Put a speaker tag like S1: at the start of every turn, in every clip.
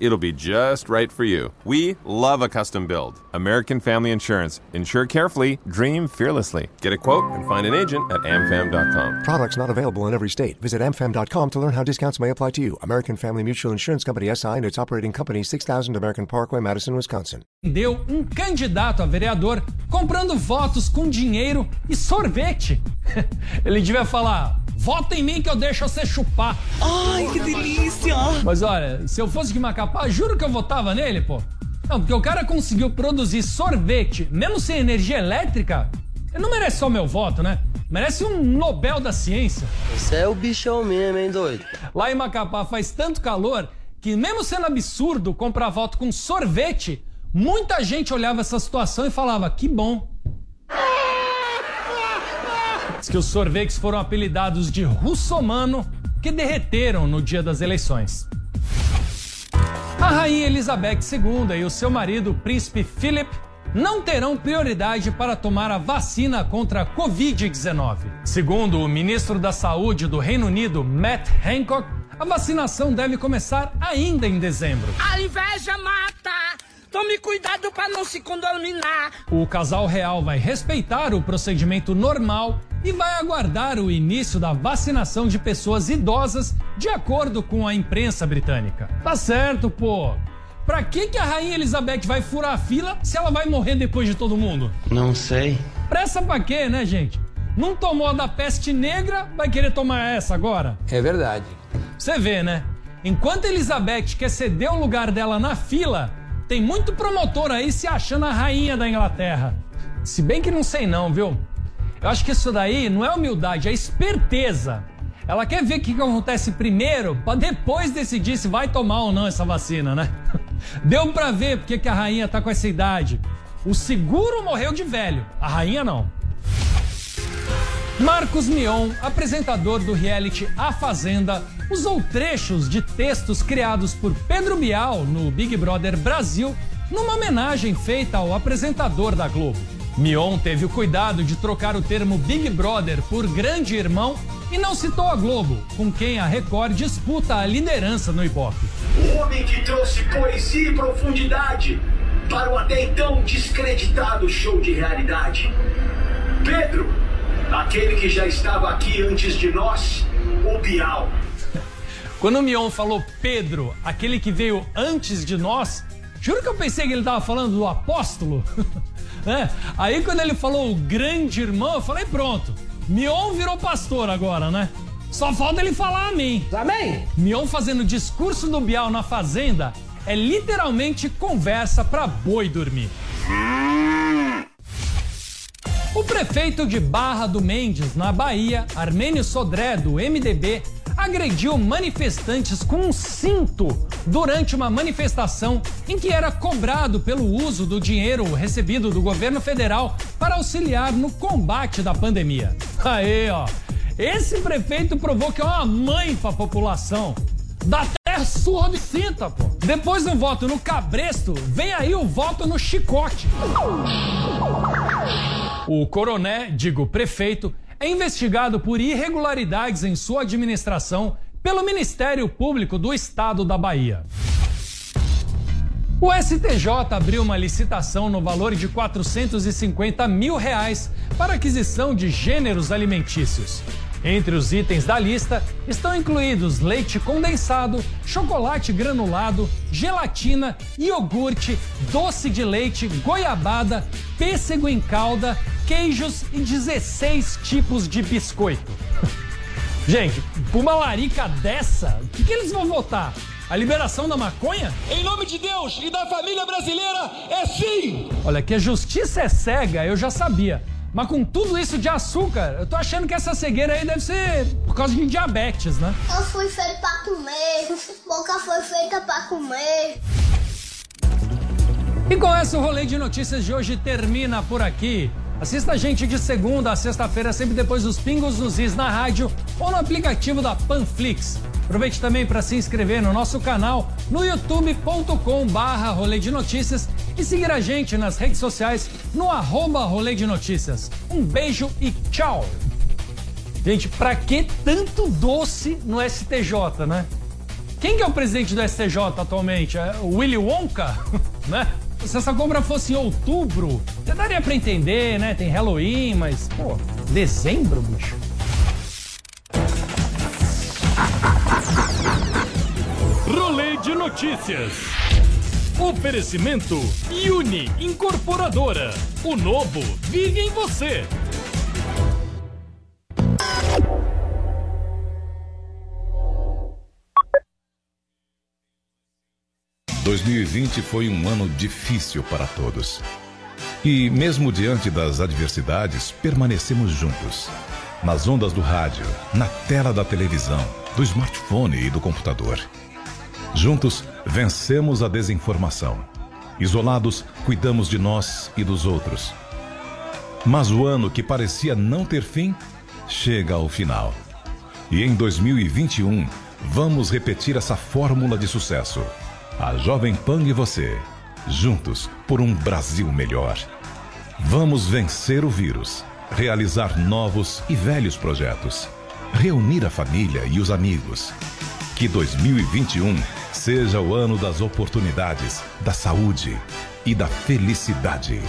S1: It'll be just right for you. We love a custom build. American Family Insurance. Insure carefully, dream fearlessly. Get a quote and find an agent at amfam.com.
S2: Products not available in every state. Visit amfam.com to learn how discounts may apply to you. American Family Mutual Insurance Company SI and its operating company 6000 American Parkway, Madison, Wisconsin.
S3: Deu um candidato a vereador comprando votos com dinheiro e sorvete. Ele devia falar: Vota em mim que eu deixo você chupar.
S4: Ai, que delícia!
S3: Mas olha, se eu fosse de Macapá, juro que eu votava nele, pô. Não, porque o cara conseguiu produzir sorvete, mesmo sem energia elétrica, ele não merece só meu voto, né? Merece um Nobel da Ciência.
S5: Você é o bichão mesmo, hein, doido?
S3: Lá em Macapá faz tanto calor que, mesmo sendo absurdo comprar voto com sorvete, muita gente olhava essa situação e falava: que bom. Diz que os sorvetes foram apelidados de russomano, que derreteram no dia das eleições. A rainha Elizabeth II e o seu marido, o príncipe Philip, não terão prioridade para tomar a vacina contra a Covid-19. Segundo o ministro da Saúde do Reino Unido, Matt Hancock, a vacinação deve começar ainda em dezembro.
S4: A inveja mata! Tome cuidado para não se contaminar.
S3: O casal real vai respeitar o procedimento normal e vai aguardar o início da vacinação de pessoas idosas, de acordo com a imprensa britânica. Tá certo, pô. Pra que, que a rainha Elizabeth vai furar a fila se ela vai morrer depois de todo mundo?
S5: Não sei.
S3: Pressa pra quê, né, gente? Não tomou a da peste negra, vai querer tomar essa agora?
S6: É verdade.
S3: Você vê, né? Enquanto Elizabeth quer ceder o lugar dela na fila, tem muito promotor aí se achando a rainha da Inglaterra. Se bem que não sei não, viu? Eu acho que isso daí não é humildade, é esperteza. Ela quer ver o que acontece primeiro para depois decidir se vai tomar ou não essa vacina, né? Deu para ver porque que a rainha tá com essa idade. O seguro morreu de velho, a rainha não. Marcos Mion, apresentador do reality A Fazenda, usou trechos de textos criados por Pedro Bial no Big Brother Brasil numa homenagem feita ao apresentador da Globo. Mion teve o cuidado de trocar o termo Big Brother por Grande Irmão e não citou a Globo, com quem a Record disputa a liderança no Ibope.
S7: O homem que trouxe poesia e profundidade para o até então descreditado show de realidade. Pedro, aquele que já estava aqui antes de nós, o Bial.
S3: Quando o Mion falou Pedro, aquele que veio antes de nós, juro que eu pensei que ele estava falando do apóstolo. é. Aí quando ele falou o grande irmão, eu falei pronto. Mion virou pastor agora, né? Só falta ele falar amém.
S6: Amém?
S3: Mion fazendo o discurso do Bial na fazenda é literalmente conversa para boi dormir. O prefeito de Barra do Mendes, na Bahia, Armênio Sodré, do MDB, agrediu manifestantes com um cinto durante uma manifestação em que era cobrado pelo uso do dinheiro recebido do governo federal para auxiliar no combate da pandemia. Aí, ó. Esse prefeito provou que é uma mãe pra população. Dá até surra de cinta, pô. Depois do voto no cabresto, vem aí o voto no chicote. O coroné, digo prefeito, é investigado por irregularidades em sua administração pelo Ministério Público do Estado da Bahia. O STJ abriu uma licitação no valor de 450 mil reais para aquisição de gêneros alimentícios. Entre os itens da lista estão incluídos leite condensado, chocolate granulado, gelatina, iogurte, doce de leite, goiabada, pêssego em calda, queijos e 16 tipos de biscoito. Gente, por uma larica dessa, o que, que eles vão votar? A liberação da maconha?
S8: Em nome de Deus e da família brasileira, é sim!
S3: Olha, que a justiça é cega, eu já sabia. Mas com tudo isso de açúcar, eu tô achando que essa cegueira aí deve ser por causa de diabetes, né?
S9: Eu fui feito pra comer, boca foi feita pra comer.
S3: E com essa, o rolê de notícias de hoje termina por aqui. Assista a gente de segunda a sexta-feira, sempre depois dos pingos nos is na rádio ou no aplicativo da Panflix. Aproveite também para se inscrever no nosso canal no youtube.com barra rolê de notícias e seguir a gente nas redes sociais no arroba Rolê de Notícias. Um beijo e tchau! Gente, pra que tanto doce no STJ, né? Quem que é o presidente do STJ atualmente? É o Willy Wonka? né? Se essa compra fosse em outubro, já daria pra entender, né? Tem Halloween, mas, pô, dezembro, bicho.
S6: Rolê de notícias. Oferecimento Uni Incorporadora. O novo vive em você.
S10: 2020 foi um ano difícil para todos. E, mesmo diante das adversidades, permanecemos juntos. Nas ondas do rádio, na tela da televisão, do smartphone e do computador. Juntos, vencemos a desinformação. Isolados, cuidamos de nós e dos outros. Mas o ano que parecia não ter fim, chega ao final. E em 2021, vamos repetir essa fórmula de sucesso a Jovem Pan e você, juntos por um Brasil melhor. Vamos vencer o vírus, realizar novos e velhos projetos, reunir a família e os amigos. Que 2021 seja o ano das oportunidades, da saúde e da felicidade.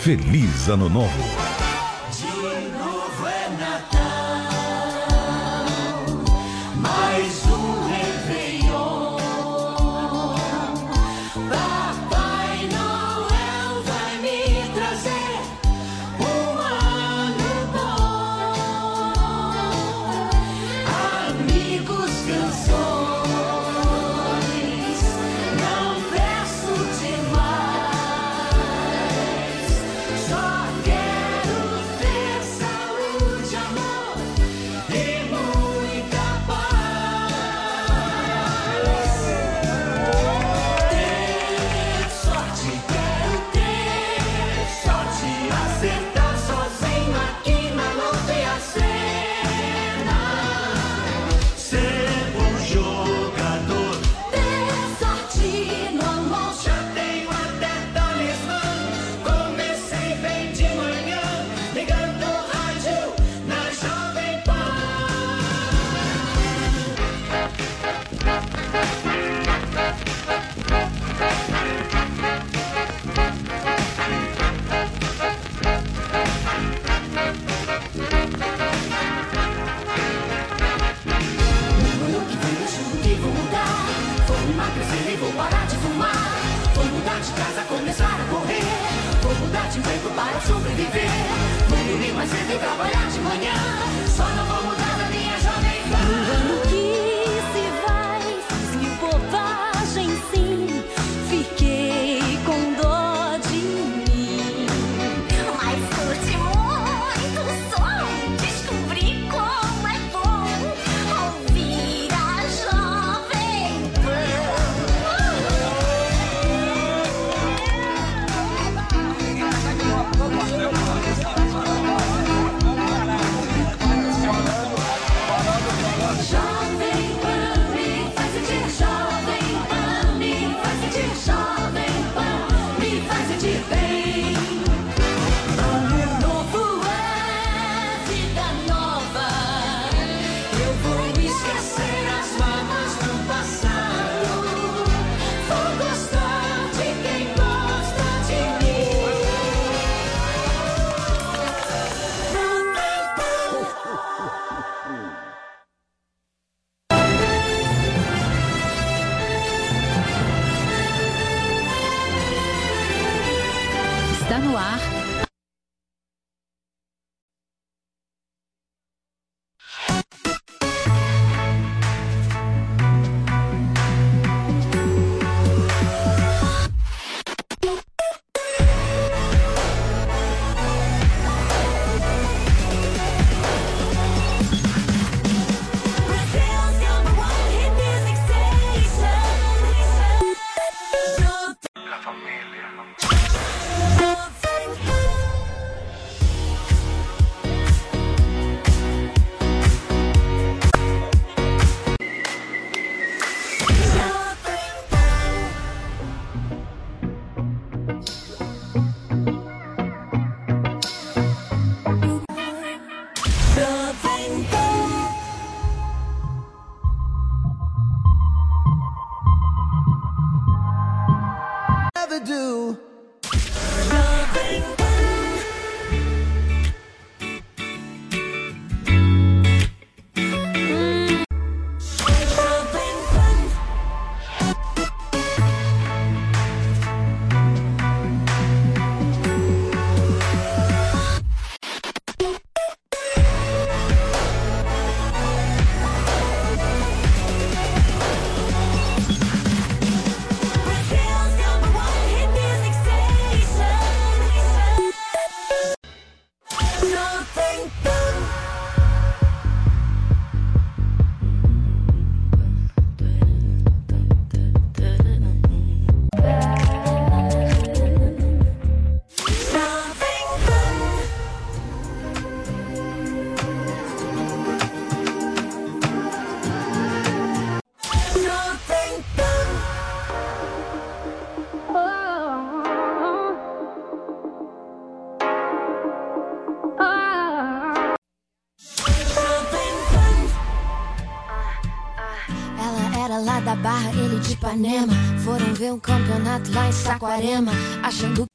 S10: Feliz Ano Novo!
S11: de
S12: casa, começar a
S13: correr. Vou mudar de emprego para sobreviver. Vou dormir mais cedo e trabalhar de manhã.
S12: Da Barra, ele de Ipanema. Foram ver um campeonato lá em Saquarema, achando